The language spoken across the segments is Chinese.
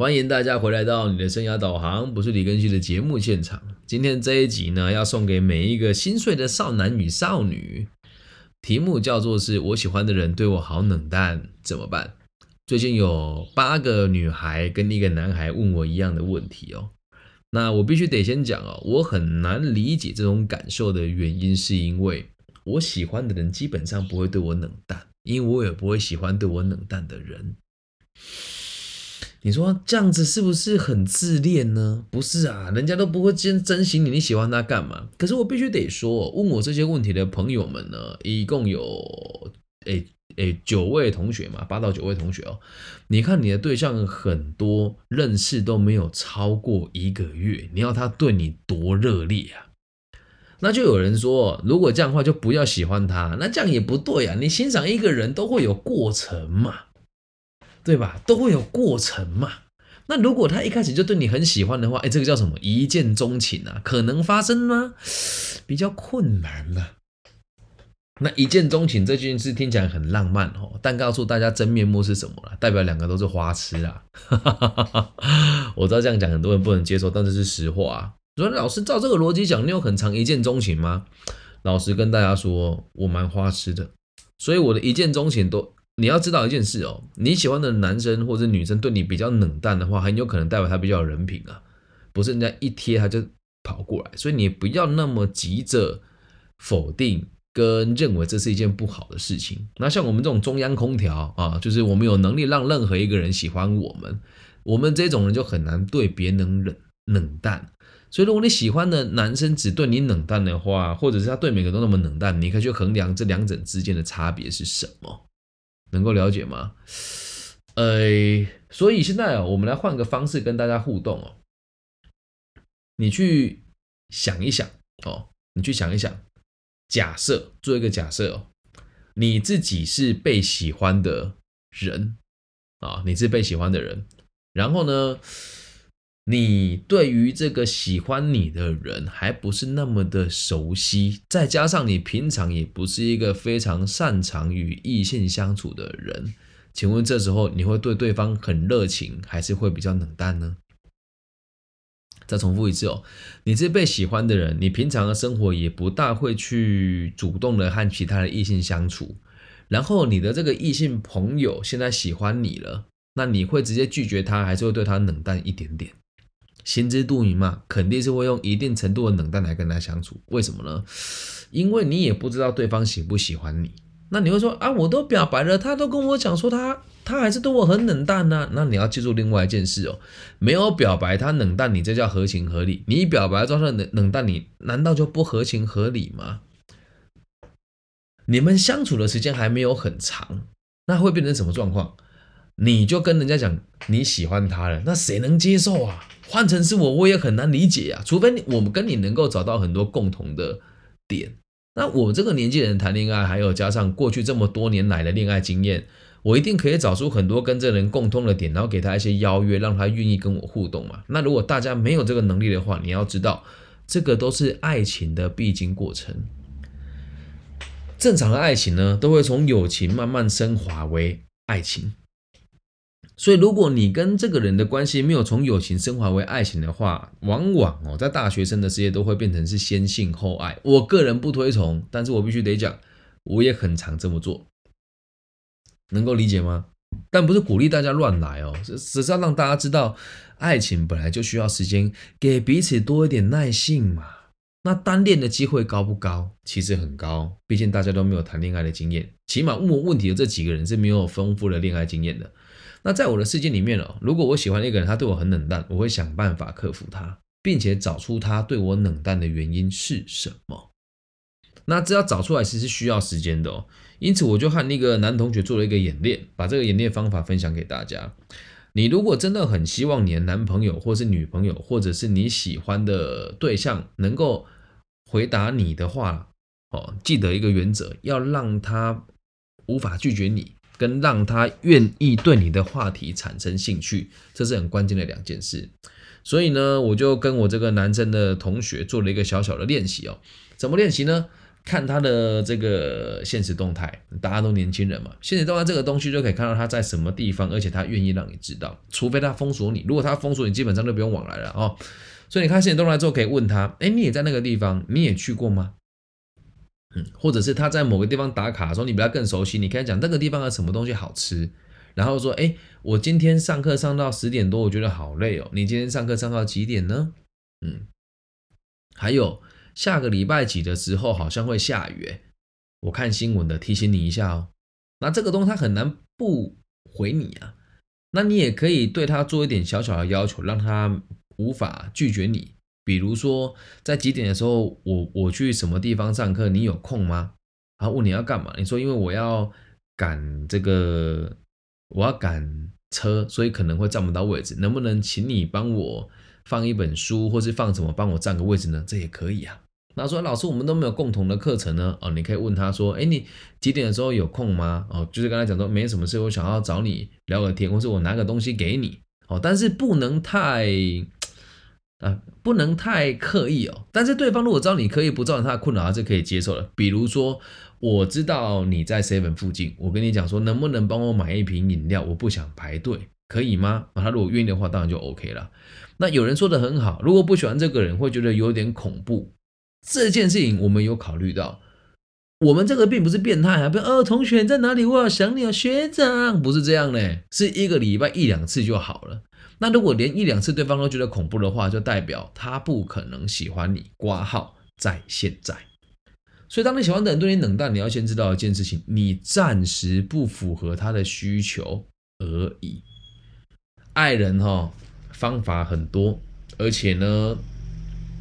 欢迎大家回来到你的生涯导航，不是李根旭的节目现场。今天这一集呢，要送给每一个心碎的少男与少女，题目叫做是我喜欢的人对我好冷淡，怎么办？最近有八个女孩跟一个男孩问我一样的问题哦。那我必须得先讲哦，我很难理解这种感受的原因，是因为我喜欢的人基本上不会对我冷淡，因为我也不会喜欢对我冷淡的人。你说这样子是不是很自恋呢？不是啊，人家都不会真珍惜你，你喜欢他干嘛？可是我必须得说，问我这些问题的朋友们呢，一共有诶诶九位同学嘛，八到九位同学哦。你看你的对象很多，认识都没有超过一个月，你要他对你多热烈啊？那就有人说，如果这样的话，就不要喜欢他。那这样也不对啊，你欣赏一个人都会有过程嘛。对吧？都会有过程嘛。那如果他一开始就对你很喜欢的话，哎，这个叫什么？一见钟情啊？可能发生吗？比较困难吧。那一见钟情这件事听起来很浪漫哦，但告诉大家真面目是什么了？代表两个都是花痴啊。我知道这样讲很多人不能接受，但这是实话啊。说老师照这个逻辑讲，你有很长一见钟情吗？老实跟大家说，我蛮花痴的，所以我的一见钟情都。你要知道一件事哦，你喜欢的男生或者女生对你比较冷淡的话，很有可能代表他比较有人品啊，不是人家一贴他就跑过来，所以你不要那么急着否定跟认为这是一件不好的事情。那像我们这种中央空调啊，就是我们有能力让任何一个人喜欢我们，我们这种人就很难对别人冷冷淡。所以如果你喜欢的男生只对你冷淡的话，或者是他对每个都那么冷淡，你可以去衡量这两者之间的差别是什么。能够了解吗？呃，所以现在啊，我们来换个方式跟大家互动哦。你去想一想哦，你去想一想，假设做一个假设哦，你自己是被喜欢的人啊，你是被喜欢的人，然后呢，你对于这个喜欢你的人还不是那么的熟悉，再加上你平常也不是一个非常擅长与异性相处的人，请问这时候你会对对方很热情，还是会比较冷淡呢？再重复一次哦，你是被喜欢的人，你平常的生活也不大会去主动的和其他的异性相处，然后你的这个异性朋友现在喜欢你了，那你会直接拒绝他，还是会对他冷淡一点点？心知肚明嘛，肯定是会用一定程度的冷淡来跟他相处。为什么呢？因为你也不知道对方喜不喜欢你。那你会说啊，我都表白了，他都跟我讲说他他还是对我很冷淡呢。那你要记住另外一件事哦，没有表白他冷淡你，这叫合情合理。你表白状态冷冷淡你，难道就不合情合理吗？你们相处的时间还没有很长，那会变成什么状况？你就跟人家讲你喜欢他了，那谁能接受啊？换成是我，我也很难理解啊。除非我们跟你能够找到很多共同的点。那我这个年纪人谈恋爱，还有加上过去这么多年来的恋爱经验，我一定可以找出很多跟这人共通的点，然后给他一些邀约，让他愿意跟我互动嘛。那如果大家没有这个能力的话，你要知道，这个都是爱情的必经过程。正常的爱情呢，都会从友情慢慢升华为爱情。所以，如果你跟这个人的关系没有从友情升华为爱情的话，往往哦，在大学生的世界都会变成是先性后爱。我个人不推崇，但是我必须得讲，我也很常这么做，能够理解吗？但不是鼓励大家乱来哦，只只是要让大家知道，爱情本来就需要时间，给彼此多一点耐性嘛。那单恋的机会高不高？其实很高，毕竟大家都没有谈恋爱的经验，起码问我问题的这几个人是没有丰富的恋爱经验的。那在我的世界里面哦，如果我喜欢一个人，他对我很冷淡，我会想办法克服他，并且找出他对我冷淡的原因是什么。那这要找出来其实需要时间的哦。因此，我就和那个男同学做了一个演练，把这个演练方法分享给大家。你如果真的很希望你的男朋友，或是女朋友，或者是你喜欢的对象能够回答你的话哦，记得一个原则，要让他无法拒绝你。跟让他愿意对你的话题产生兴趣，这是很关键的两件事。所以呢，我就跟我这个男生的同学做了一个小小的练习哦。怎么练习呢？看他的这个现实动态，大家都年轻人嘛，现实动态这个东西就可以看到他在什么地方，而且他愿意让你知道，除非他封锁你，如果他封锁你，基本上就不用往来了哦。所以你看现实动态之后，可以问他，哎，你也在那个地方，你也去过吗？嗯，或者是他在某个地方打卡的时候，你比他更熟悉，你可以讲那个地方的什么东西好吃，然后说，哎，我今天上课上到十点多，我觉得好累哦，你今天上课上到几点呢？嗯，还有。下个礼拜几的时候好像会下雨，我看新闻的提醒你一下哦。那这个东西他很难不回你啊，那你也可以对他做一点小小的要求，让他无法拒绝你。比如说在几点的时候，我我去什么地方上课，你有空吗？然后问你要干嘛，你说因为我要赶这个，我要赶车，所以可能会占不到位置，能不能请你帮我放一本书，或是放什么帮我占个位置呢？这也可以啊。那说：“老师，我们都没有共同的课程呢。哦，你可以问他说：，哎，你几点的时候有空吗？哦，就是刚才讲说，没什么事，我想要找你聊个天，或是我拿个东西给你。哦，但是不能太啊，不能太刻意哦。但是对方如果知道你刻意不造成他的困扰，他是可以接受的。比如说，我知道你在 seven 附近，我跟你讲说，能不能帮我买一瓶饮料？我不想排队，可以吗？啊，他如果愿意的话，当然就 OK 了。那有人说的很好，如果不喜欢这个人，会觉得有点恐怖。”这件事情我们有考虑到，我们这个并不是变态啊，不呃，同学在哪里？我要想你啊，学长不是这样的，是一个礼拜一两次就好了。那如果连一两次对方都觉得恐怖的话，就代表他不可能喜欢你。挂号在现在，所以当你喜欢的人对你冷淡，你要先知道一件事情：你暂时不符合他的需求而已。爱人哈方法很多，而且呢，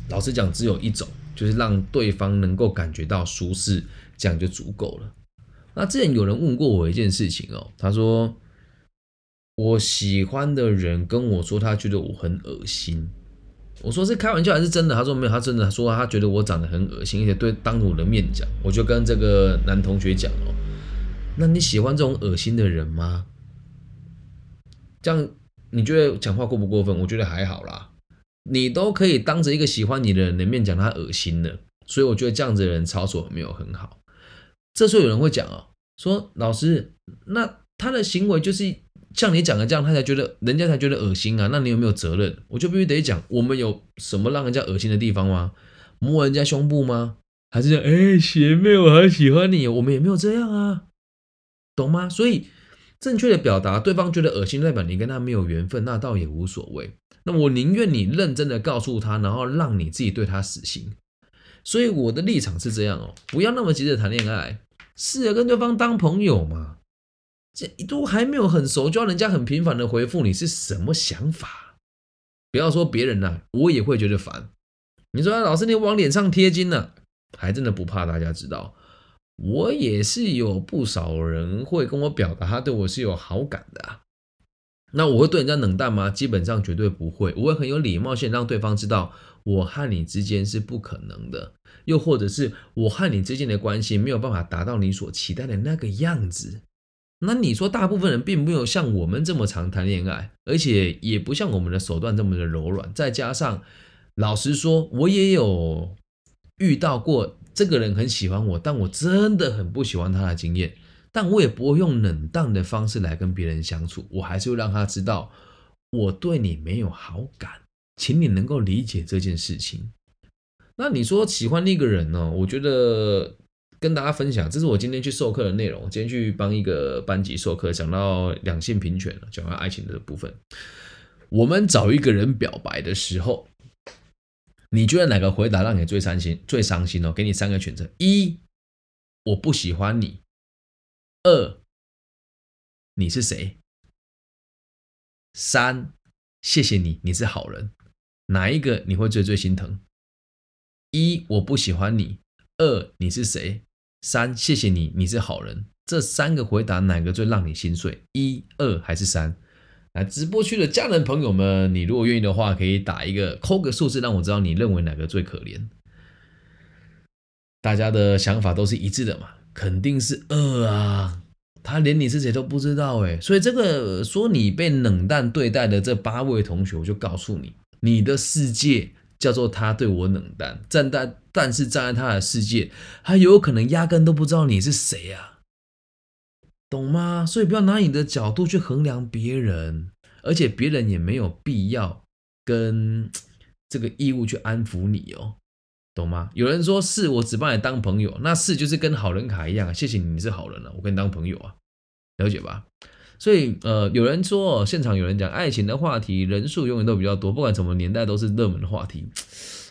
老实讲只有一种。就是让对方能够感觉到舒适，这样就足够了。那之前有人问过我一件事情哦，他说我喜欢的人跟我说他觉得我很恶心，我说是开玩笑还是真的？他说没有，他真的说他觉得我长得很恶心，而且对当着我的面讲，我就跟这个男同学讲哦，那你喜欢这种恶心的人吗？这样你觉得讲话过不过分？我觉得还好啦。你都可以当着一个喜欢你的人的面讲他恶心的，所以我觉得这样子的人操作没有很好。这时候有人会讲哦，说老师，那他的行为就是像你讲的这样，他才觉得人家才觉得恶心啊？那你有没有责任？我就必须得讲，我们有什么让人家恶心的地方吗？摸人家胸部吗？还是讲哎学妹我好喜欢你？我们也没有这样啊，懂吗？所以正确的表达，对方觉得恶心，代表你跟他没有缘分，那倒也无所谓。那我宁愿你认真的告诉他，然后让你自己对他死心。所以我的立场是这样哦，不要那么急着谈恋爱，试着跟对方当朋友嘛。这都还没有很熟，就要人家很频繁的回复你，是什么想法？不要说别人呐，我也会觉得烦。你说老师，你往脸上贴金呢，还真的不怕大家知道。我也是有不少人会跟我表达，他对我是有好感的啊。那我会对人家冷淡吗？基本上绝对不会，我会很有礼貌性让对方知道我和你之间是不可能的，又或者是我和你之间的关系没有办法达到你所期待的那个样子。那你说大部分人并没有像我们这么常谈恋爱，而且也不像我们的手段这么的柔软，再加上老实说，我也有遇到过这个人很喜欢我，但我真的很不喜欢他的经验。但我也不会用冷淡的方式来跟别人相处，我还是会让他知道我对你没有好感，请你能够理解这件事情。那你说喜欢那个人呢？我觉得跟大家分享，这是我今天去授课的内容。今天去帮一个班级授课，讲到两性平权讲到爱情的部分。我们找一个人表白的时候，你觉得哪个回答让你最伤心？最伤心哦，给你三个选择：一，我不喜欢你。二，你是谁？三，谢谢你，你是好人。哪一个你会最最心疼？一，我不喜欢你。二，你是谁？三，谢谢你，你是好人。这三个回答哪个最让你心碎？一、二还是三？来，直播区的家人朋友们，你如果愿意的话，可以打一个扣个数字，让我知道你认为哪个最可怜。大家的想法都是一致的嘛？肯定是二啊，他连你是谁都不知道哎，所以这个说你被冷淡对待的这八位同学，我就告诉你，你的世界叫做他对我冷淡，站在但是站在他的世界，他有可能压根都不知道你是谁啊，懂吗？所以不要拿你的角度去衡量别人，而且别人也没有必要跟 这个义务去安抚你哦，懂吗？有人说是我只把你当朋友，那是就是跟好人卡一样，谢谢你，你是好人了，我跟你当朋友啊，了解吧？所以，呃，有人说，现场有人讲爱情的话题，人数永远都比较多，不管什么年代都是热门的话题。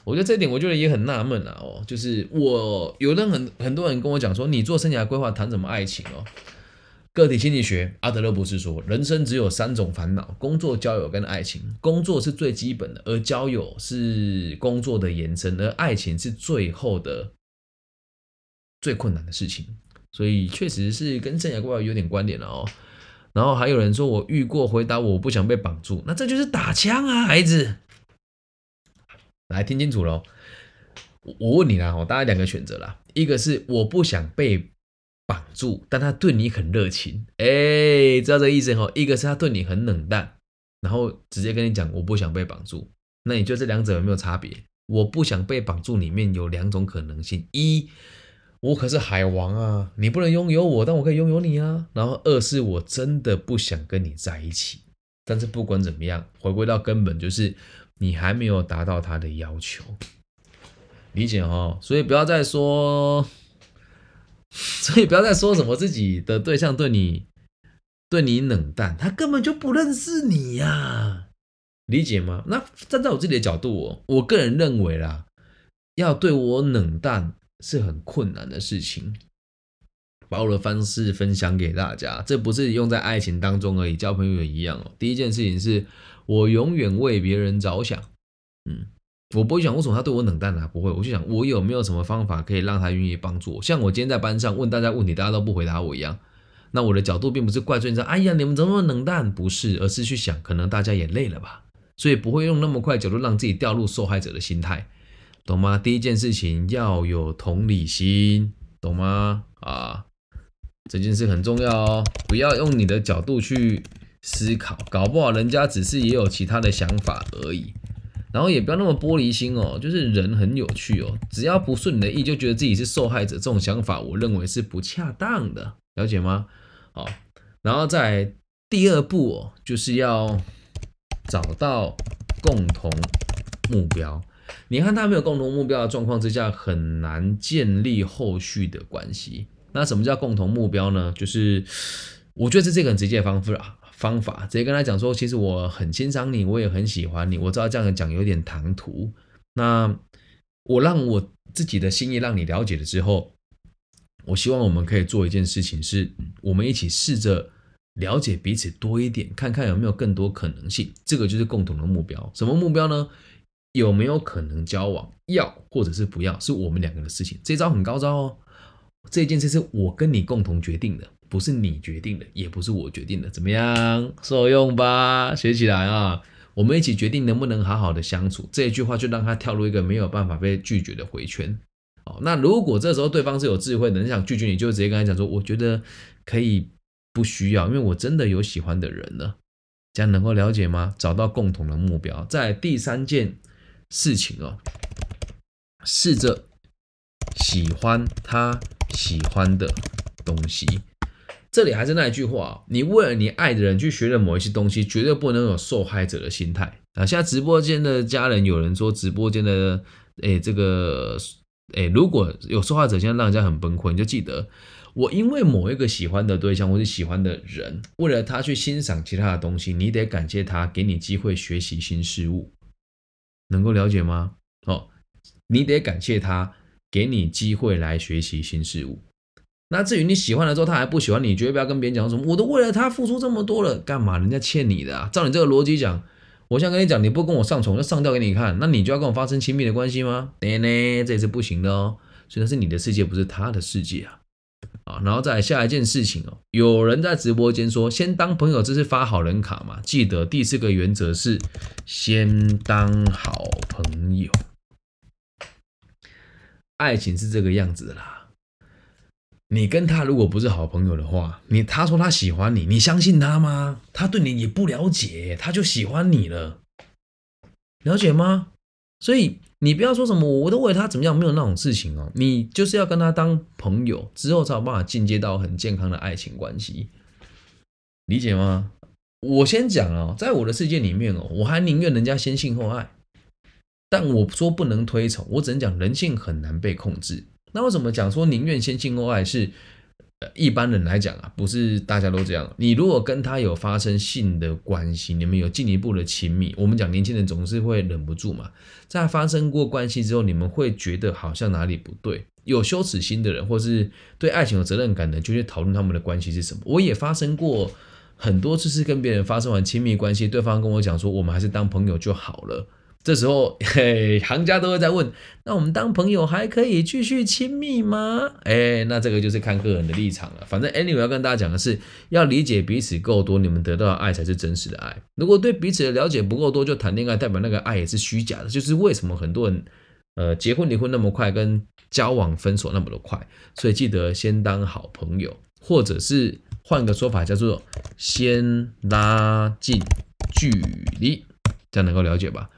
我觉得这点，我觉得也很纳闷啊。哦，就是我有人很很多人跟我讲说，你做生涯规划谈什么爱情哦？个体心理学，阿德勒博士说，人生只有三种烦恼：工作、交友跟爱情。工作是最基本的，而交友是工作的延伸，而爱情是最后的最困难的事情。所以，确实是跟生涯规划有点关联了哦。然后还有人说我遇过，回答我不想被绑住，那这就是打枪啊，孩子。来听清楚喽，我问你啦，哦，大家两个选择啦，一个是我不想被绑住，但他对你很热情，哎，知道这意思哦。一个是他对你很冷淡，然后直接跟你讲我不想被绑住，那你觉得这两者有没有差别？我不想被绑住里面有两种可能性，一。我可是海王啊，你不能拥有我，但我可以拥有你啊。然后二是我真的不想跟你在一起，但是不管怎么样，回归到根本就是你还没有达到他的要求，理解哦。所以不要再说，所以不要再说什么自己的对象对你对你冷淡，他根本就不认识你呀，理解吗？那站在我自己的角度，我我个人认为啦，要对我冷淡。是很困难的事情，把我的方式分享给大家。这不是用在爱情当中而已，交朋友也一样哦。第一件事情是我永远为别人着想，嗯，我不会想为什么他对我冷淡呢？不会，我就想我有没有什么方法可以让他愿意帮助我。像我今天在班上问大家问题，大家都不回答我一样。那我的角度并不是怪罪说，哎呀，你们怎么冷淡？不是，而是去想，可能大家也累了吧，所以不会用那么快角度让自己掉入受害者的心态。懂吗？第一件事情要有同理心，懂吗？啊，这件事很重要哦，不要用你的角度去思考，搞不好人家只是也有其他的想法而已。然后也不要那么玻璃心哦，就是人很有趣哦，只要不顺你的意，就觉得自己是受害者，这种想法我认为是不恰当的，了解吗？好，然后在第二步哦，就是要找到共同目标。你和他没有共同目标的状况之下，很难建立后续的关系。那什么叫共同目标呢？就是我觉得是这个很直接的方法，方法直接跟他讲说，其实我很欣赏你，我也很喜欢你。我知道这样讲有点唐突，那我让我自己的心意让你了解了之后，我希望我们可以做一件事情，是我们一起试着了解彼此多一点，看看有没有更多可能性。这个就是共同的目标。什么目标呢？有没有可能交往？要或者是不要，是我们两个的事情。这招很高招哦。这件事是我跟你共同决定的，不是你决定的，也不是我决定的。怎么样？受用吧？学起来啊！我们一起决定能不能好好的相处。这一句话就让他跳入一个没有办法被拒绝的回圈。哦，那如果这时候对方是有智慧的，你想拒绝你，就直接跟他讲说：“我觉得可以不需要，因为我真的有喜欢的人了。”这样能够了解吗？找到共同的目标，在第三件。事情哦，试着喜欢他喜欢的东西。这里还是那一句话你为了你爱的人去学了某一些东西，绝对不能有受害者的心态啊！现在直播间的家人有人说，直播间的哎，这个哎，如果有受害者，现在让人家很崩溃，你就记得，我因为某一个喜欢的对象或者喜欢的人，为了他去欣赏其他的东西，你得感谢他，给你机会学习新事物。能够了解吗？哦，你得感谢他给你机会来学习新事物。那至于你喜欢了之后他还不喜欢你，绝对不要跟别人讲什么，我都为了他付出这么多了，干嘛？人家欠你的啊！照你这个逻辑讲，我现在跟你讲，你不跟我上床，就上吊给你看，那你就要跟我发生亲密的关系吗？呢呢，这也是不行的哦。所以那是你的世界，不是他的世界啊。啊，然后再下一件事情哦，有人在直播间说，先当朋友，这是发好人卡嘛？记得第四个原则是先当好朋友。爱情是这个样子啦，你跟他如果不是好朋友的话，你他说他喜欢你，你相信他吗？他对你也不了解，他就喜欢你了，了解吗？所以你不要说什么我都为他怎么样，没有那种事情哦。你就是要跟他当朋友，之后才有办法进阶到很健康的爱情关系，理解吗？我先讲哦，在我的世界里面哦，我还宁愿人家先性后爱，但我说不能推崇，我只能讲人性很难被控制。那为什么讲说宁愿先性后爱是？一般人来讲啊，不是大家都这样。你如果跟他有发生性的关系，你们有进一步的亲密，我们讲年轻人总是会忍不住嘛。在发生过关系之后，你们会觉得好像哪里不对。有羞耻心的人，或是对爱情有责任感的，就去讨论他们的关系是什么。我也发生过很多次，是跟别人发生完亲密关系，对方跟我讲说，我们还是当朋友就好了。这时候，嘿，行家都会在问：那我们当朋友还可以继续亲密吗？哎，那这个就是看个人的立场了。反正，anyway，要跟大家讲的是，要理解彼此够多，你们得到的爱才是真实的爱。如果对彼此的了解不够多，就谈恋爱，代表那个爱也是虚假的。就是为什么很多人，呃，结婚离婚那么快，跟交往分手那么的快？所以记得先当好朋友，或者是换个说法，叫做先拉近距离，这样能够了解吧？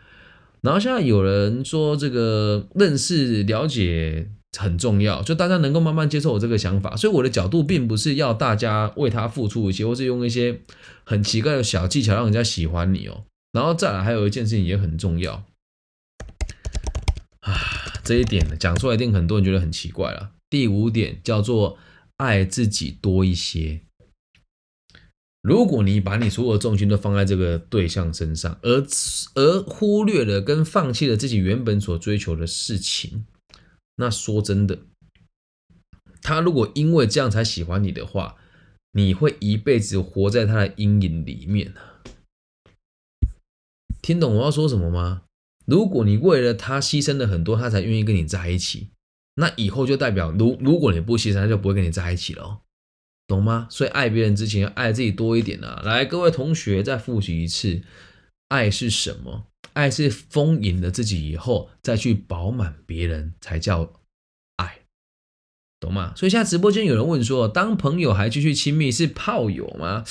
然后现在有人说，这个认识了解很重要，就大家能够慢慢接受我这个想法。所以我的角度并不是要大家为他付出一些，或是用一些很奇怪的小技巧让人家喜欢你哦。然后再来，还有一件事情也很重要啊，这一点呢讲出来一定很多人觉得很奇怪了。第五点叫做爱自己多一些。如果你把你所有的重心都放在这个对象身上，而而忽略了跟放弃了自己原本所追求的事情，那说真的，他如果因为这样才喜欢你的话，你会一辈子活在他的阴影里面听懂我要说什么吗？如果你为了他牺牲了很多，他才愿意跟你在一起，那以后就代表，如如果你不牺牲，他就不会跟你在一起了。懂吗？所以爱别人之前要爱自己多一点啊！来，各位同学再复习一次，爱是什么？爱是丰盈了自己以后再去饱满别人才叫爱，懂吗？所以现在直播间有人问说，当朋友还继续亲密是炮友吗？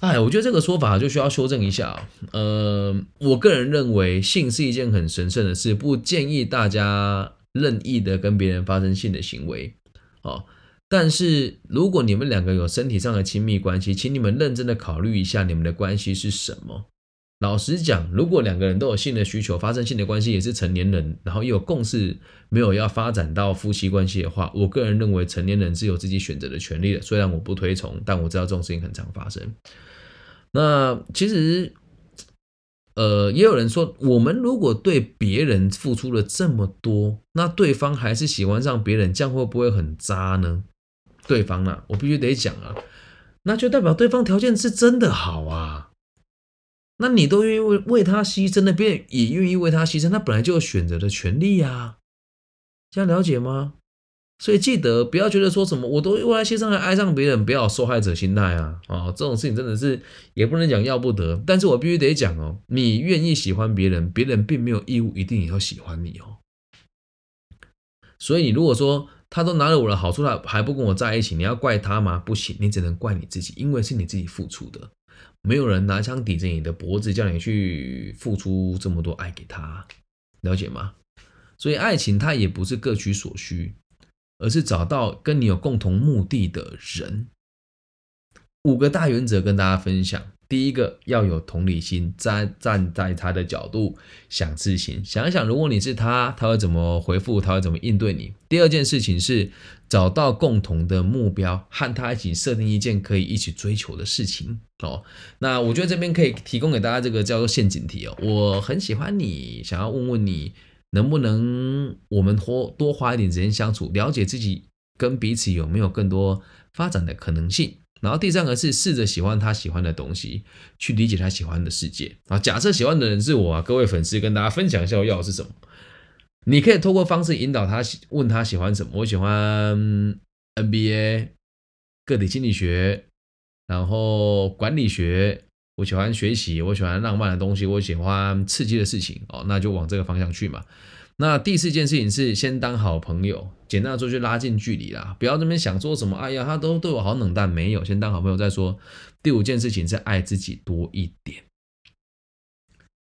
哎，我觉得这个说法就需要修正一下。呃，我个人认为性是一件很神圣的事，不建议大家任意的跟别人发生性的行为。哦。但是，如果你们两个有身体上的亲密关系，请你们认真的考虑一下你们的关系是什么。老实讲，如果两个人都有性的需求，发生性的关系也是成年人，然后又有共识，没有要发展到夫妻关系的话，我个人认为成年人是有自己选择的权利的。虽然我不推崇，但我知道这种事情很常发生。那其实，呃，也有人说，我们如果对别人付出了这么多，那对方还是喜欢上别人，这样会不会很渣呢？对方呢，我必须得讲啊，那就代表对方条件是真的好啊。那你都愿意为为他牺牲，那别人也愿意为他牺牲，他本来就有选择的权利呀。这样了解吗？所以记得不要觉得说什么我都为他牺牲还爱上别人，不要受害者心态啊啊！这种事情真的是也不能讲要不得，但是我必须得讲哦，你愿意喜欢别人，别人并没有义务一定也要喜欢你哦。所以你如果说，他都拿了我的好处，了还不跟我在一起，你要怪他吗？不行，你只能怪你自己，因为是你自己付出的，没有人拿枪抵着你的脖子，叫你去付出这么多爱给他，了解吗？所以爱情它也不是各取所需，而是找到跟你有共同目的的人。五个大原则跟大家分享。第一个要有同理心，站站在他的角度想事情，想一想，如果你是他，他会怎么回复，他会怎么应对你。第二件事情是找到共同的目标，和他一起设定一件可以一起追求的事情哦。那我觉得这边可以提供给大家这个叫做陷阱题哦。我很喜欢你，想要问问你能不能我们多多花一点时间相处，了解自己跟彼此有没有更多发展的可能性。然后第三个是试着喜欢他喜欢的东西，去理解他喜欢的世界啊。假设喜欢的人是我啊，各位粉丝跟大家分享一下我要的是什么。你可以透过方式引导他，问他喜欢什么。我喜欢 NBA 个体心理学，然后管理学。我喜欢学习，我喜欢浪漫的东西，我喜欢刺激的事情哦，那就往这个方向去嘛。那第四件事情是先当好朋友，简单的说就拉近距离啦，不要这边想说什么，哎呀，他都对我好冷淡，没有，先当好朋友再说。第五件事情是爱自己多一点，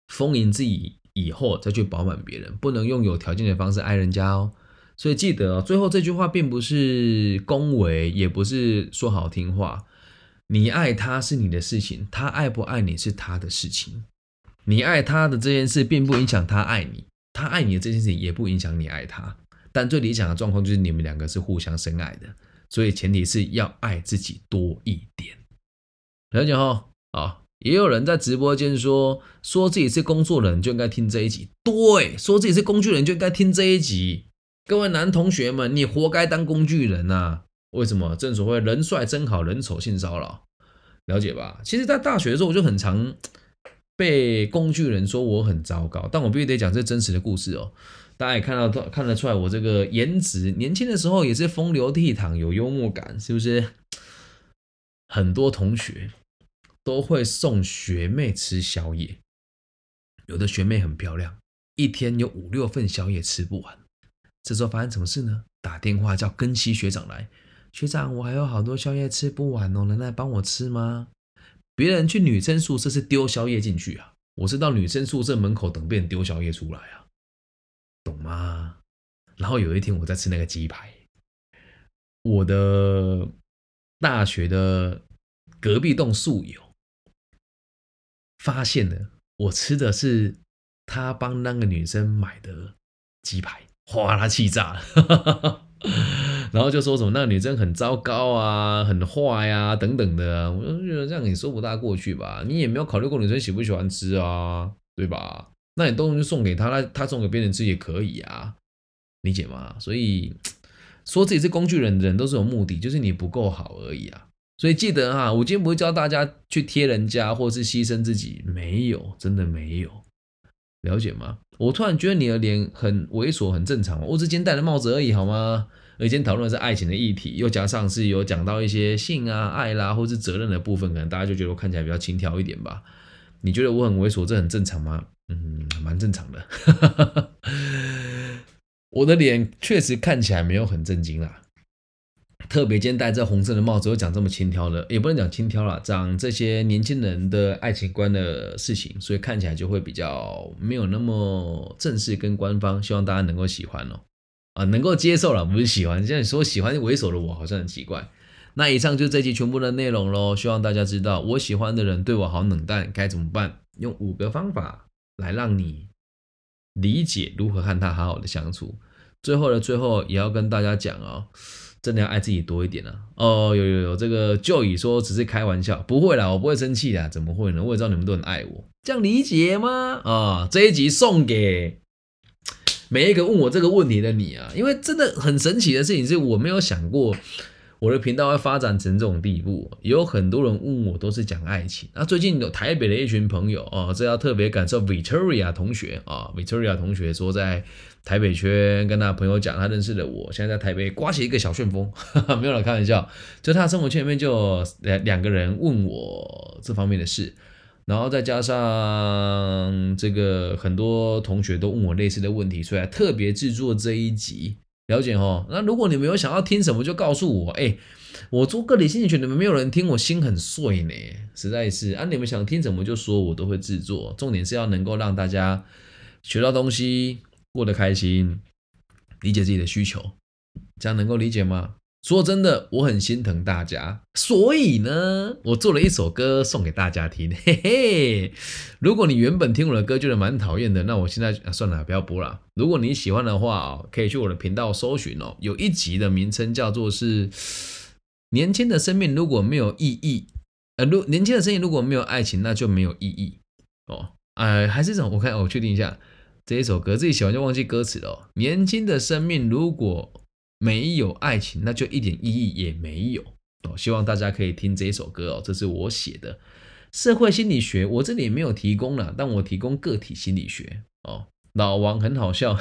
丰盈自己以后再去饱满别人，不能用有条件的方式爱人家哦。所以记得哦，最后这句话并不是恭维，也不是说好听话。你爱他是你的事情，他爱不爱你是他的事情。你爱他的这件事，并不影响他爱你；他爱你的这件事情，也不影响你爱他。但最理想的状况就是你们两个是互相深爱的，所以前提是要爱自己多一点。了解哈？啊，也有人在直播间说，说自己是工作人就应该听这一集。对，说自己是工具人就应该听这一集。各位男同学们，你活该当工具人呐！为什么？正所谓人帅真好人丑性骚扰，了解吧？其实，在大学的时候，我就很常被工具人说我很糟糕，但我必须得讲这真实的故事哦。大家也看到，看得出来，我这个颜值，年轻的时候也是风流倜傥，有幽默感，是不是？很多同学都会送学妹吃宵夜，有的学妹很漂亮，一天有五六份宵夜吃不完。这时候发生什么事呢？打电话叫根西学长来。学长，我还有好多宵夜吃不完哦，能来帮我吃吗？别人去女生宿舍是丢宵夜进去啊，我是到女生宿舍门口等别人丢宵夜出来啊，懂吗？然后有一天我在吃那个鸡排，我的大学的隔壁栋宿友发现了我吃的是他帮那个女生买的鸡排，哗啦气炸了。然后就说什么那个女生很糟糕啊，很坏呀等等的，我就觉得这样也说不大过去吧。你也没有考虑过女生喜不喜欢吃啊，对吧？那你东西送给她，那她送给别人吃也可以啊，理解吗？所以说自己是工具人的人都是有目的，就是你不够好而已啊。所以记得哈，我今天不会教大家去贴人家或是牺牲自己，没有，真的没有，了解吗？我突然觉得你的脸很猥琐，很正常，我只今天戴了帽子而已，好吗？而今天讨论的是爱情的议题，又加上是有讲到一些性啊、爱啦，或是责任的部分，可能大家就觉得我看起来比较轻佻一点吧。你觉得我很猥琐，这很正常吗？嗯，蛮正常的。我的脸确实看起来没有很震惊啦，特别今天戴这红色的帽子，又讲这么轻佻的，也不能讲轻佻啦，讲这些年轻人的爱情观的事情，所以看起来就会比较没有那么正式跟官方，希望大家能够喜欢哦。啊，能够接受了，不是喜欢。现在说喜欢猥琐的我，好像很奇怪。那以上就这期全部的内容喽。希望大家知道，我喜欢的人对我好冷淡，该怎么办？用五个方法来让你理解如何和他好好的相处。最后的最后，也要跟大家讲哦，真的要爱自己多一点啊。哦，有有有，这个就以说只是开玩笑，不会啦，我不会生气的，怎么会呢？我也知道你们都很爱我，这样理解吗？啊，这一集送给。每一个问我这个问题的你啊，因为真的很神奇的事情是我没有想过我的频道会发展成这种地步。也有很多人问我都是讲爱情。那最近有台北的一群朋友哦，这要特别感受 Victoria 同学啊，Victoria 同学说在台北圈跟他朋友讲他认识了我，现在在台北刮起一个小旋风，没有了开玩笑，就他生活圈里面就两两个人问我这方面的事。然后再加上这个，很多同学都问我类似的问题，所以特别制作这一集，了解哈。那如果你们有想要听什么，就告诉我。哎，我做个体心理学，你们没有人听，我心很碎呢，实在是啊。你们想听什么就说，我都会制作。重点是要能够让大家学到东西，过得开心，理解自己的需求，这样能够理解吗？说真的，我很心疼大家，所以呢，我做了一首歌送给大家听。嘿嘿，如果你原本听我的歌觉得蛮讨厌的，那我现在算了，不要播了。如果你喜欢的话哦，可以去我的频道搜寻哦，有一集的名称叫做是“年轻的生命如果没有意义”，呃，如年轻的生命如果没有爱情，那就没有意义哦。呃，还是这种，我看我确定一下这一首歌，自己喜欢就忘记歌词了。年轻的生命如果没有爱情，那就一点意义也没有哦。希望大家可以听这一首歌哦，这是我写的社会心理学，我这里没有提供了，但我提供个体心理学哦。老王很好笑，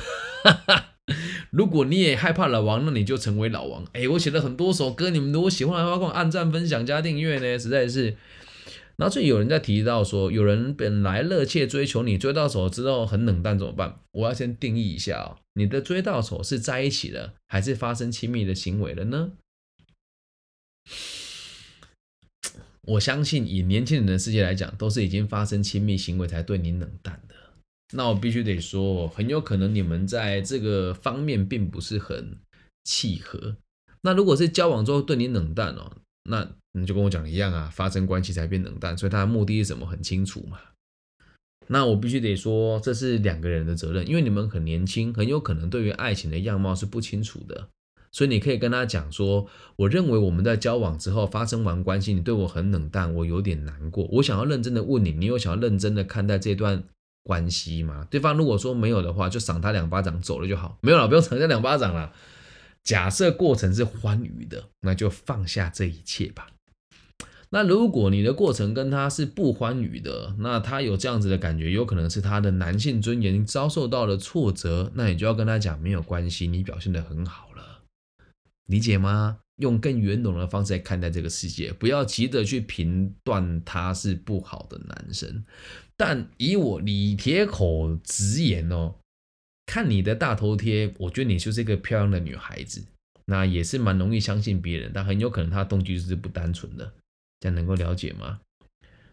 如果你也害怕老王，那你就成为老王。哎，我写了很多首歌，你们如果喜欢的话，给我按赞、分享、加订阅呢，实在是。然后最近有人在提到说，有人本来热切追求你，追到手之后很冷淡怎么办？我要先定义一下哦，你的追到手是在一起了，还是发生亲密的行为了呢？我相信以年轻人的世界来讲，都是已经发生亲密行为才对你冷淡的。那我必须得说，很有可能你们在这个方面并不是很契合。那如果是交往之后对你冷淡哦，那你就跟我讲一样啊，发生关系才变冷淡，所以他的目的是什么很清楚嘛。那我必须得说，这是两个人的责任，因为你们很年轻，很有可能对于爱情的样貌是不清楚的。所以你可以跟他讲说，我认为我们在交往之后发生完关系，你对我很冷淡，我有点难过。我想要认真的问你，你有想要认真的看待这段关系吗？对方如果说没有的话，就赏他两巴掌走了就好，没有了不用赏他两巴掌了。假设过程是欢愉的，那就放下这一切吧。那如果你的过程跟他是不欢愉的，那他有这样子的感觉，有可能是他的男性尊严遭受到了挫折，那你就要跟他讲没有关系，你表现得很好了，理解吗？用更圆融的方式来看待这个世界，不要急着去评断他是不好的男生。但以我李铁口直言哦，看你的大头贴，我觉得你就是一个漂亮的女孩子，那也是蛮容易相信别人，但很有可能他的动机是不单纯的。这样能够了解吗？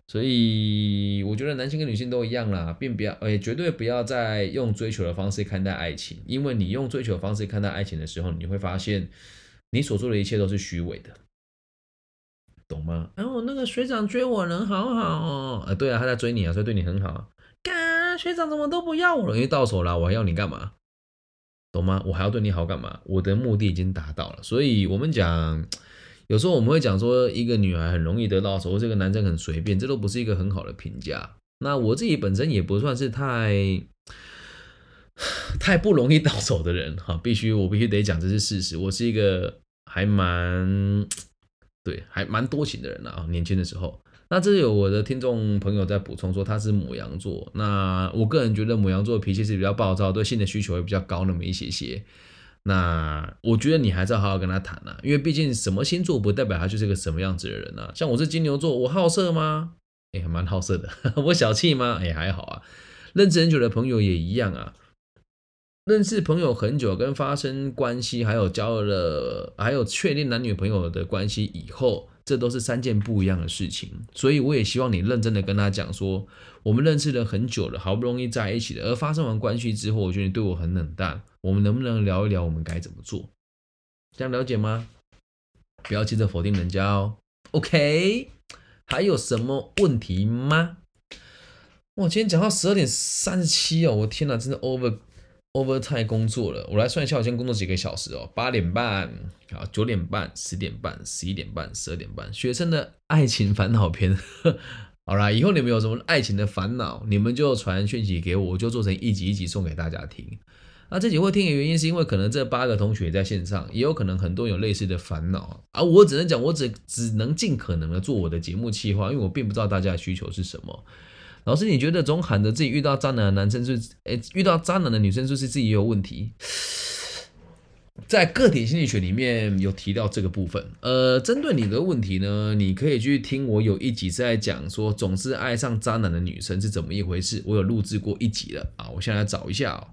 所以我觉得男性跟女性都一样啦，并不要，哎，绝对不要再用追求的方式看待爱情，因为你用追求的方式看待爱情的时候，你会发现你所做的一切都是虚伪的，懂吗？哎，我那个学长追我人好好哦，啊，对啊，他在追你啊，所以对你很好。干，学长怎么都不要我了？因为到手了，我还要你干嘛？懂吗？我还要对你好干嘛？我的目的已经达到了，所以我们讲。有时候我们会讲说，一个女孩很容易得到手，这个男生很随便，这都不是一个很好的评价。那我自己本身也不算是太 太不容易到手的人哈，必须我必须得讲这是事实。我是一个还蛮对，还蛮多情的人啊，年轻的时候。那这有我的听众朋友在补充说他是母羊座，那我个人觉得母羊座脾气是比较暴躁，对性的需求也比较高那么一些些。那我觉得你还是要好好跟他谈啊，因为毕竟什么星座不代表他就是个什么样子的人呐。像我是金牛座，我好色吗？哎，蛮好色的。我小气吗？哎，还好啊。认识很久的朋友也一样啊。认识朋友很久，跟发生关系，还有交了，还有确定男女朋友的关系以后。这都是三件不一样的事情，所以我也希望你认真的跟他讲说，我们认识了很久了，好不容易在一起的，而发生完关系之后，我觉得你对我很冷淡，我们能不能聊一聊，我们该怎么做？这样了解吗？不要急着否定人家哦。OK，还有什么问题吗？哇，今天讲到十二点三十七哦，我天哪，真的 over。Overtime 工作了，我来算一下，我先工作几个小时哦。八点半，好，九点半，十点半，十一点半，十二点半。学生的爱情烦恼篇，好啦，以后你们有什么爱情的烦恼，你们就传讯息给我，我就做成一集一集送给大家听。那这集会听的原因，是因为可能这八个同学在线上，也有可能很多有类似的烦恼啊。我只能讲，我只只能尽可能的做我的节目企划，因为我并不知道大家的需求是什么。老师，你觉得总喊着自己遇到渣男的男生是，诶，遇到渣男的女生是不是自己也有问题？在个体心理学里面有提到这个部分。呃，针对你的问题呢，你可以去听我有一集是在讲说总是爱上渣男的女生是怎么一回事，我有录制过一集了啊。我现在找一下哦，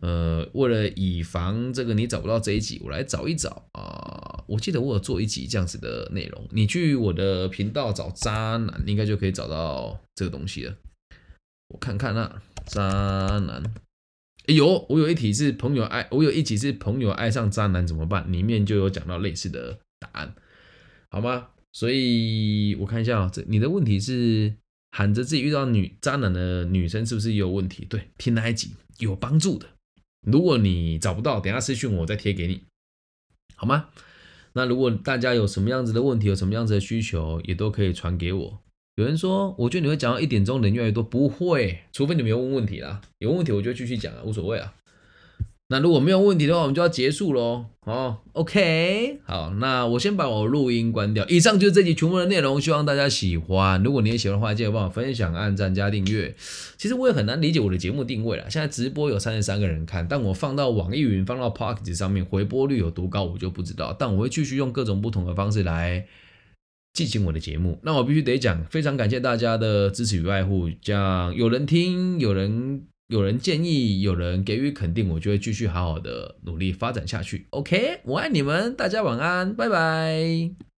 呃，为了以防这个你找不到这一集，我来找一找啊。我记得我有做一集这样子的内容，你去我的频道找渣男，应该就可以找到这个东西了。我看看啊，渣男，哎呦我有一题是朋友爱，我有一集是朋友爱上渣男怎么办？里面就有讲到类似的答案，好吗？所以我看一下啊，这你的问题是喊着自己遇到女渣男的女生是不是也有问题？对，听那一集有帮助的。如果你找不到，等下私讯我再贴给你，好吗？那如果大家有什么样子的问题，有什么样子的需求，也都可以传给我。有人说，我觉得你会讲到一点钟人越来越多，不会，除非你没有问问题啦。有问题我就继续讲啊，无所谓啊。那如果没有问题的话，我们就要结束喽。哦，OK，好，那我先把我录音关掉。以上就是这集全部的内容，希望大家喜欢。如果你也喜欢的话，记得帮我分享、按赞、加订阅。其实我也很难理解我的节目定位了。现在直播有三十三个人看，但我放到网易云、放到 Pocket 上面，回播率有多高，我就不知道。但我会继续用各种不同的方式来。进行我的节目，那我必须得讲，非常感谢大家的支持与爱护。讲有人听，有人有人建议，有人给予肯定，我就会继续好好的努力发展下去。OK，我爱你们，大家晚安，拜拜。